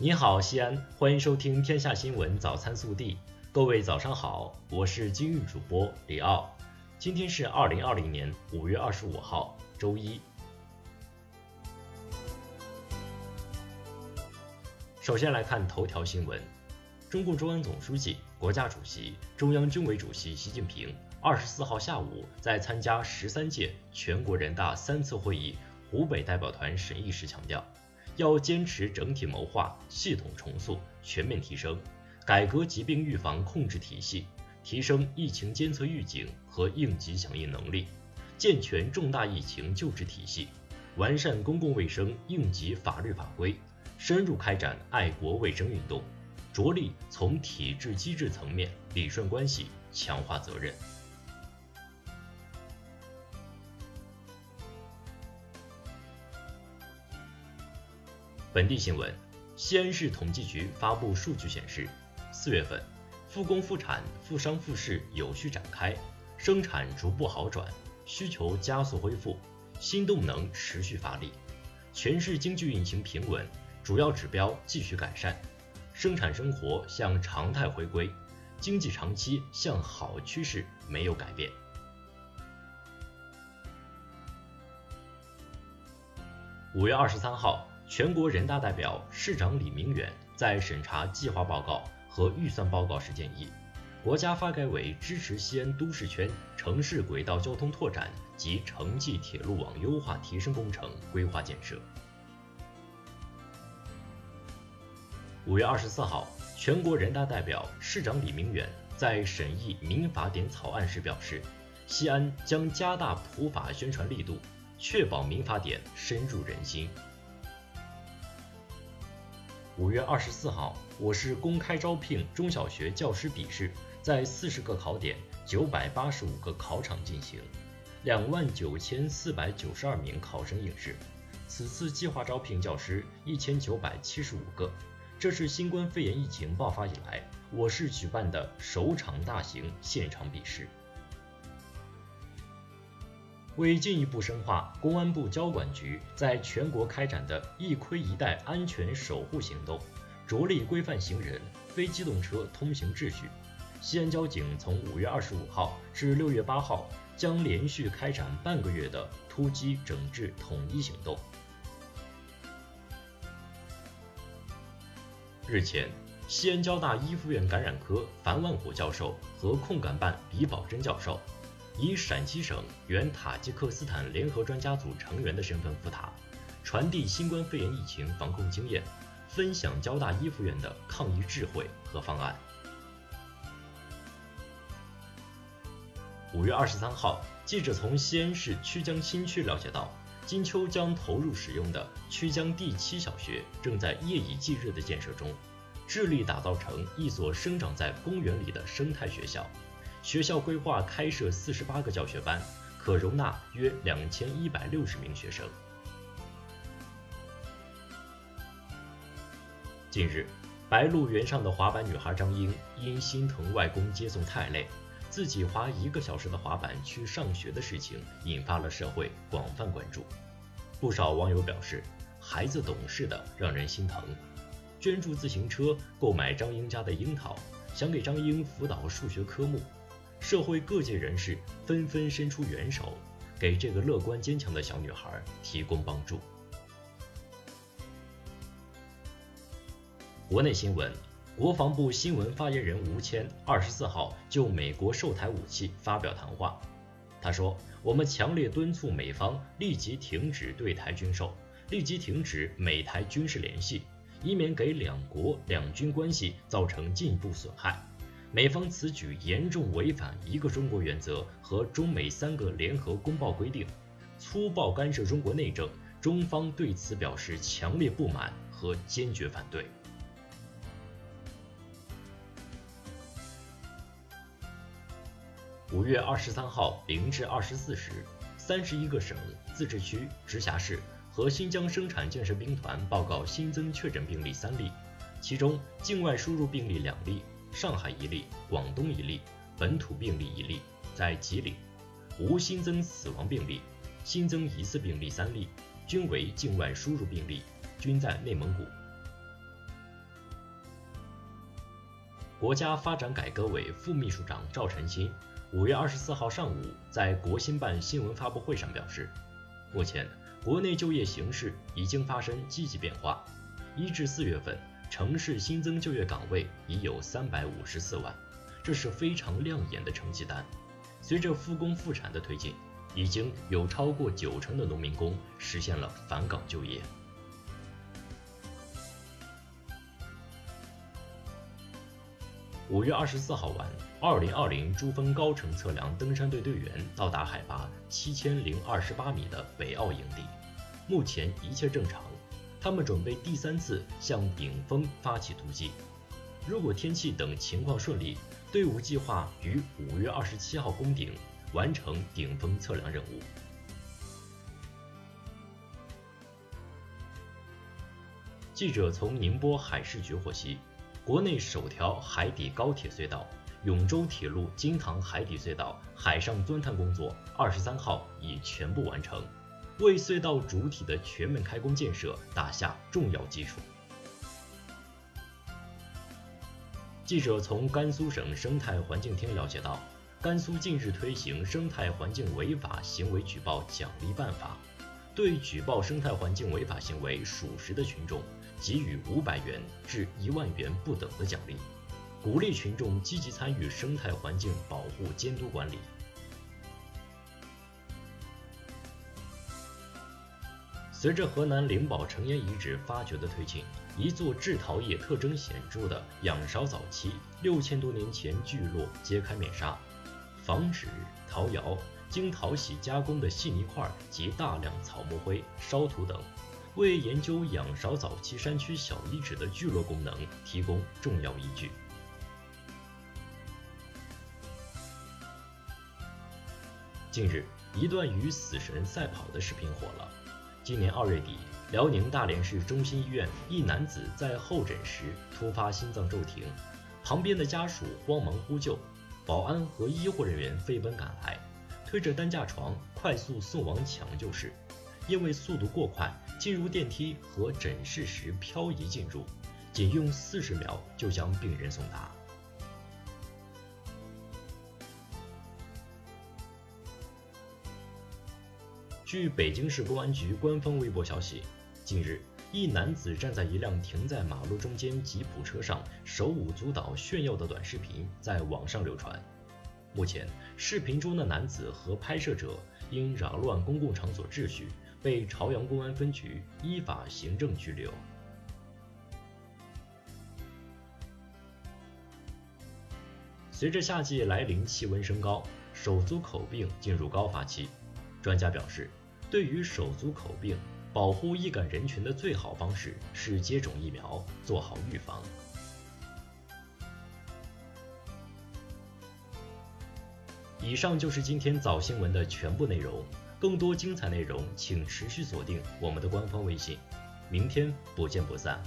你好，西安，欢迎收听《天下新闻早餐速递》。各位早上好，我是今日主播李奥。今天是二零二零年五月二十五号，周一。首先来看头条新闻：中共中央总书记、国家主席、中央军委主席习近平二十四号下午在参加十三届全国人大三次会议湖北代表团审议时强调。要坚持整体谋划、系统重塑、全面提升，改革疾病预防控制体系，提升疫情监测预警和应急响应能力，健全重大疫情救治体系，完善公共卫生应急法律法规，深入开展爱国卫生运动，着力从体制机制层面理顺关系、强化责任。本地新闻：西安市统计局发布数据显示，四月份复工复产、复商复市有序展开，生产逐步好转，需求加速恢复，新动能持续发力，全市经济运行平稳，主要指标继续改善，生产生活向常态回归，经济长期向好趋势没有改变。五月二十三号。全国人大代表、市长李明远在审查计划报告和预算报告时建议，国家发改委支持西安都市圈城市轨道交通拓展及城际铁路网优化提升工程规划建设。五月二十四号，全国人大代表、市长李明远在审议民法典草案时表示，西安将加大普法宣传力度，确保民法典深入人心。五月二十四号，我市公开招聘中小学教师笔试在四十个考点、九百八十五个考场进行，两万九千四百九十二名考生应试。此次计划招聘教师一千九百七十五个，这是新冠肺炎疫情爆发以来我市举办的首场大型现场笔试。为进一步深化公安部交管局在全国开展的“一盔一带”安全守护行动，着力规范行人、非机动车通行秩序，西安交警从五月二十五号至六月八号将连续开展半个月的突击整治统一行动。日前，西安交大一附院感染科樊万虎教授和控感办李宝珍教授。以陕西省原塔吉克斯坦联合专家组成员的身份赴塔，传递新冠肺炎疫情防控经验，分享交大一附院的抗疫智慧和方案。五月二十三号，记者从西安市曲江新区了解到，金秋将投入使用的曲江第七小学正在夜以继日的建设中，致力打造成一所生长在公园里的生态学校。学校规划开设四十八个教学班，可容纳约两千一百六十名学生。近日，白鹿原上的滑板女孩张英因心疼外公接送太累，自己滑一个小时的滑板去上学的事情，引发了社会广泛关注。不少网友表示，孩子懂事的让人心疼，捐助自行车购买张英家的樱桃，想给张英辅导数学科目。社会各界人士纷纷伸出援手，给这个乐观坚强的小女孩提供帮助。国内新闻，国防部新闻发言人吴谦二十四号就美国售台武器发表谈话。他说：“我们强烈敦促美方立即停止对台军售，立即停止美台军事联系，以免给两国两军关系造成进一步损害。”美方此举严重违反一个中国原则和中美三个联合公报规定，粗暴干涉中国内政，中方对此表示强烈不满和坚决反对。五月二十三号零至二十四时，三十一个省、自治区、直辖市和新疆生产建设兵团报告新增确诊病例三例，其中境外输入病例两例。上海一例，广东一例，本土病例一例，在吉林，无新增死亡病例，新增疑似病例三例，均为境外输入病例，均在内蒙古。国家发展改革委副秘书长赵晨星五月二十四号上午在国新办新闻发布会上表示，目前国内就业形势已经发生积极变化，一至四月份城市新增就业岗位已有三百五十四万，这是非常亮眼的成绩单。随着复工复产的推进，已经有超过九成的农民工实现了返岗就业。五月二十四号晚，二零二零珠峰高程测量登山队队员到达海拔七千零二十八米的北坳营地，目前一切正常。他们准备第三次向顶峰发起突击。如果天气等情况顺利，队伍计划于五月二十七号攻顶，完成顶峰测量任务。记者从宁波海事局获悉。国内首条海底高铁隧道——永州铁路金塘海底隧道海上钻探工作，二十三号已全部完成，为隧道主体的全面开工建设打下重要基础。记者从甘肃省生态环境厅了解到，甘肃近日推行生态环境违法行为举报奖励办法，对举报生态环境违法行为属实的群众。给予五百元至一万元不等的奖励，鼓励群众积极参与生态环境保护监督管理。随着河南灵宝成岩遗址发掘的推进，一座制陶业特征显著的仰韶早期六千多年前聚落揭开面纱，仿纸、陶窑、经淘洗加工的细泥块及大量草木灰、烧土等。为研究仰韶早期山区小遗址的聚落功能提供重要依据。近日，一段与死神赛跑的视频火了。今年二月底，辽宁大连市中心医院一男子在候诊时突发心脏骤停，旁边的家属慌忙呼救，保安和医护人员飞奔赶来，推着担架床快速送往抢救室。因为速度过快，进入电梯和诊室时漂移进入，仅用四十秒就将病人送达。据北京市公安局官方微博消息，近日一男子站在一辆停在马路中间吉普车上，手舞足蹈炫耀的短视频在网上流传。目前，视频中的男子和拍摄者因扰乱公共场所秩序。被朝阳公安分局依法行政拘留。随着夏季来临，气温升高，手足口病进入高发期。专家表示，对于手足口病，保护易感人群的最好方式是接种疫苗，做好预防。以上就是今天早新闻的全部内容。更多精彩内容，请持续锁定我们的官方微信。明天不见不散。